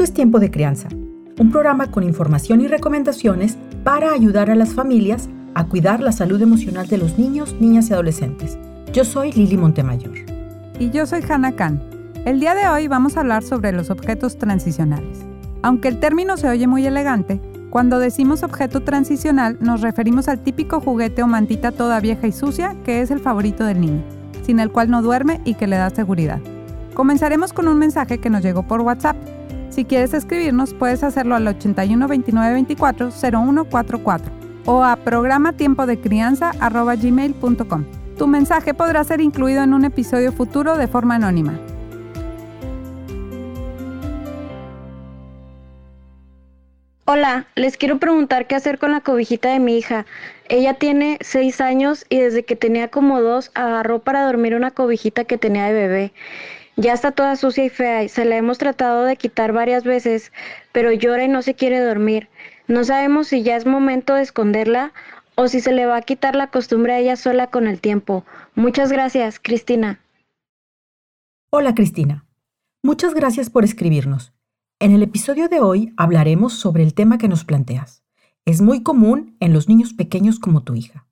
Esto es Tiempo de Crianza, un programa con información y recomendaciones para ayudar a las familias a cuidar la salud emocional de los niños, niñas y adolescentes. Yo soy Lili Montemayor. Y yo soy Hannah Khan. El día de hoy vamos a hablar sobre los objetos transicionales. Aunque el término se oye muy elegante, cuando decimos objeto transicional nos referimos al típico juguete o mantita toda vieja y sucia que es el favorito del niño, sin el cual no duerme y que le da seguridad. Comenzaremos con un mensaje que nos llegó por WhatsApp. Si quieres escribirnos, puedes hacerlo al 81 29 24 0144 o a programa tiempo de crianza gmail.com. Tu mensaje podrá ser incluido en un episodio futuro de forma anónima. Hola, les quiero preguntar qué hacer con la cobijita de mi hija. Ella tiene seis años y desde que tenía como dos agarró para dormir una cobijita que tenía de bebé. Ya está toda sucia y fea y se la hemos tratado de quitar varias veces, pero llora y no se quiere dormir. No sabemos si ya es momento de esconderla o si se le va a quitar la costumbre a ella sola con el tiempo. Muchas gracias, Cristina. Hola, Cristina. Muchas gracias por escribirnos. En el episodio de hoy hablaremos sobre el tema que nos planteas. Es muy común en los niños pequeños como tu hija.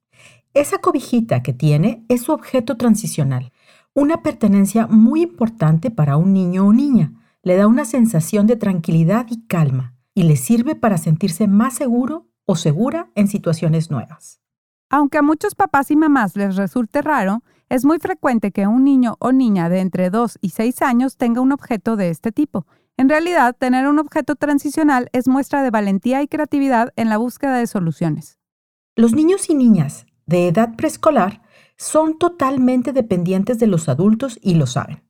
Esa cobijita que tiene es su objeto transicional, una pertenencia muy importante para un niño o niña. Le da una sensación de tranquilidad y calma y le sirve para sentirse más seguro o segura en situaciones nuevas. Aunque a muchos papás y mamás les resulte raro, es muy frecuente que un niño o niña de entre 2 y 6 años tenga un objeto de este tipo. En realidad, tener un objeto transicional es muestra de valentía y creatividad en la búsqueda de soluciones. Los niños y niñas de edad preescolar son totalmente dependientes de los adultos y lo saben.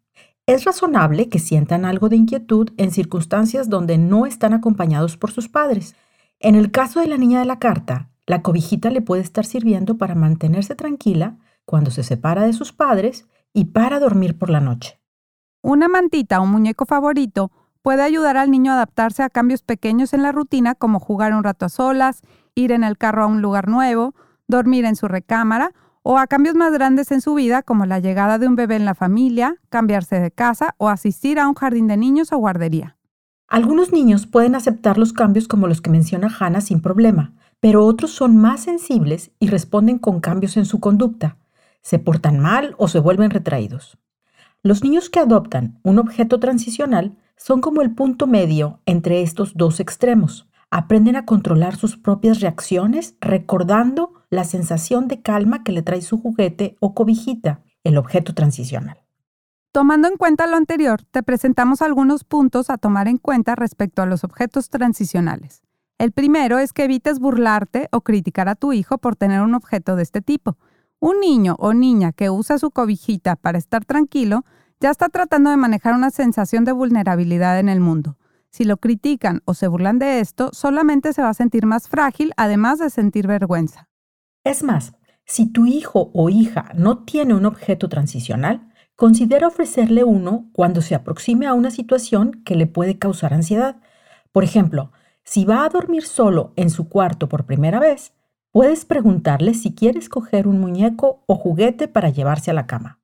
Es razonable que sientan algo de inquietud en circunstancias donde no están acompañados por sus padres. En el caso de la niña de la carta, la cobijita le puede estar sirviendo para mantenerse tranquila cuando se separa de sus padres y para dormir por la noche. Una mantita o muñeco favorito puede ayudar al niño a adaptarse a cambios pequeños en la rutina como jugar un rato a solas, ir en el carro a un lugar nuevo, dormir en su recámara o a cambios más grandes en su vida como la llegada de un bebé en la familia, cambiarse de casa o asistir a un jardín de niños o guardería. Algunos niños pueden aceptar los cambios como los que menciona Hannah sin problema, pero otros son más sensibles y responden con cambios en su conducta. Se portan mal o se vuelven retraídos. Los niños que adoptan un objeto transicional son como el punto medio entre estos dos extremos aprenden a controlar sus propias reacciones recordando la sensación de calma que le trae su juguete o cobijita, el objeto transicional. Tomando en cuenta lo anterior, te presentamos algunos puntos a tomar en cuenta respecto a los objetos transicionales. El primero es que evites burlarte o criticar a tu hijo por tener un objeto de este tipo. Un niño o niña que usa su cobijita para estar tranquilo ya está tratando de manejar una sensación de vulnerabilidad en el mundo. Si lo critican o se burlan de esto, solamente se va a sentir más frágil, además de sentir vergüenza. Es más, si tu hijo o hija no tiene un objeto transicional, considera ofrecerle uno cuando se aproxime a una situación que le puede causar ansiedad. Por ejemplo, si va a dormir solo en su cuarto por primera vez, puedes preguntarle si quiere escoger un muñeco o juguete para llevarse a la cama.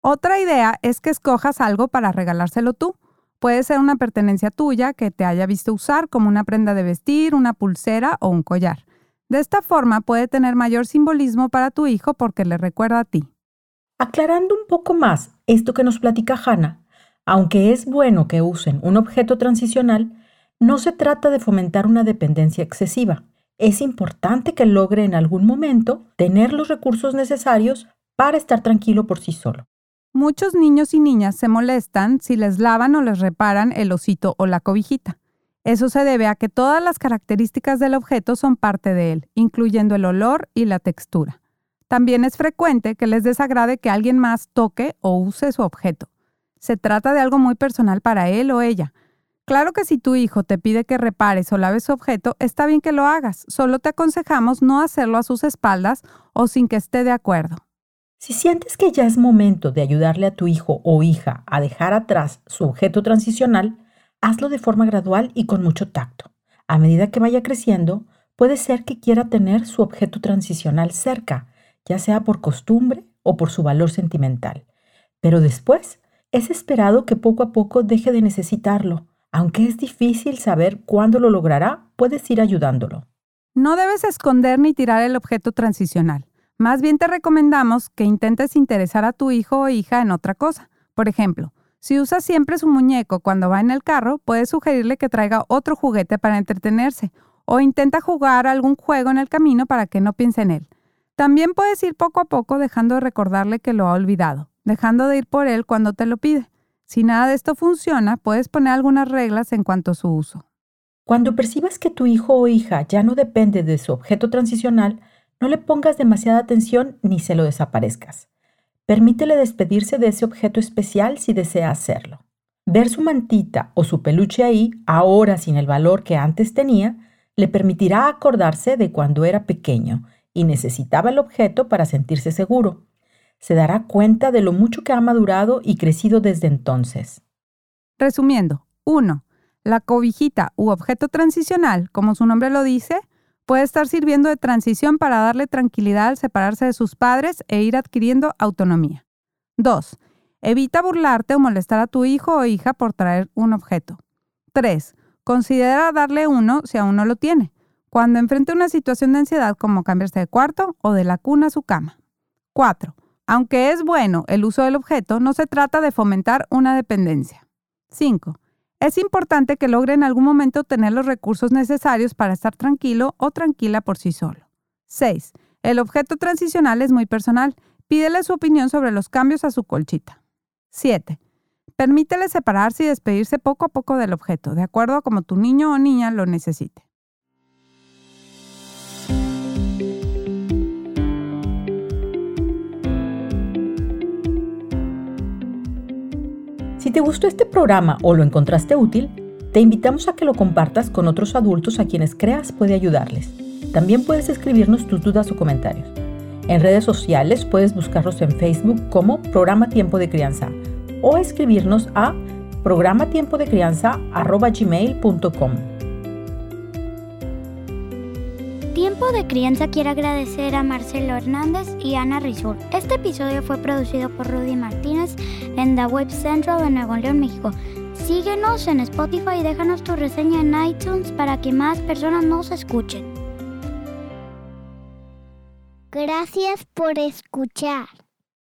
Otra idea es que escojas algo para regalárselo tú. Puede ser una pertenencia tuya que te haya visto usar como una prenda de vestir, una pulsera o un collar. De esta forma puede tener mayor simbolismo para tu hijo porque le recuerda a ti. Aclarando un poco más esto que nos platica Hannah, aunque es bueno que usen un objeto transicional, no se trata de fomentar una dependencia excesiva. Es importante que logre en algún momento tener los recursos necesarios para estar tranquilo por sí solo. Muchos niños y niñas se molestan si les lavan o les reparan el osito o la cobijita. Eso se debe a que todas las características del objeto son parte de él, incluyendo el olor y la textura. También es frecuente que les desagrade que alguien más toque o use su objeto. Se trata de algo muy personal para él o ella. Claro que si tu hijo te pide que repares o laves su objeto, está bien que lo hagas, solo te aconsejamos no hacerlo a sus espaldas o sin que esté de acuerdo. Si sientes que ya es momento de ayudarle a tu hijo o hija a dejar atrás su objeto transicional, hazlo de forma gradual y con mucho tacto. A medida que vaya creciendo, puede ser que quiera tener su objeto transicional cerca, ya sea por costumbre o por su valor sentimental. Pero después, es esperado que poco a poco deje de necesitarlo, Aunque es difícil saber cuándo lo logrará, puedes ir ayudándolo. No debes esconder ni tirar el objeto transicional. Más bien te recomendamos que intentes interesar a tu hijo o hija en otra cosa. Por ejemplo, si usa siempre su muñeco cuando va en el carro, puedes sugerirle que traiga otro juguete para entretenerse o intenta jugar algún juego en el camino para que no piense en él. También puedes ir poco a poco dejando de recordarle que lo ha olvidado, dejando de ir por él cuando te lo pide. Si nada de esto funciona, puedes poner algunas reglas en cuanto a su uso. Cuando percibas que tu hijo o hija ya no depende de su objeto transicional, no le pongas demasiada atención ni se lo desaparezcas. Permítele despedirse de ese objeto especial si desea hacerlo. Ver su mantita o su peluche ahí, ahora sin el valor que antes tenía, le permitirá acordarse de cuando era pequeño y necesitaba el objeto para sentirse seguro. Se dará cuenta de lo mucho que ha madurado y crecido desde entonces. Resumiendo, 1. La cobijita u objeto transicional, como su nombre lo dice, puede estar sirviendo de transición para darle tranquilidad al separarse de sus padres e ir adquiriendo autonomía. 2. Evita burlarte o molestar a tu hijo o hija por traer un objeto. 3. Considera darle uno si aún no lo tiene, cuando enfrente una situación de ansiedad como cambiarse de cuarto o de la cuna a su cama. 4. Aunque es bueno el uso del objeto, no se trata de fomentar una dependencia. 5. Es importante que logre en algún momento tener los recursos necesarios para estar tranquilo o tranquila por sí solo. 6. El objeto transicional es muy personal. Pídele su opinión sobre los cambios a su colchita. 7. Permítele separarse y despedirse poco a poco del objeto, de acuerdo a como tu niño o niña lo necesite. Te gustó este programa o lo encontraste útil, te invitamos a que lo compartas con otros adultos a quienes creas puede ayudarles. También puedes escribirnos tus dudas o comentarios. En redes sociales puedes buscarlos en Facebook como Programa Tiempo de Crianza o escribirnos a programatiempodecrianza.gmail.com Tiempo de Crianza quiere agradecer a Marcelo Hernández y Ana Rizul. Este episodio fue producido por Rudy Martínez en The Web Central de Nuevo León, México. Síguenos en Spotify y déjanos tu reseña en iTunes para que más personas nos escuchen. Gracias por escuchar.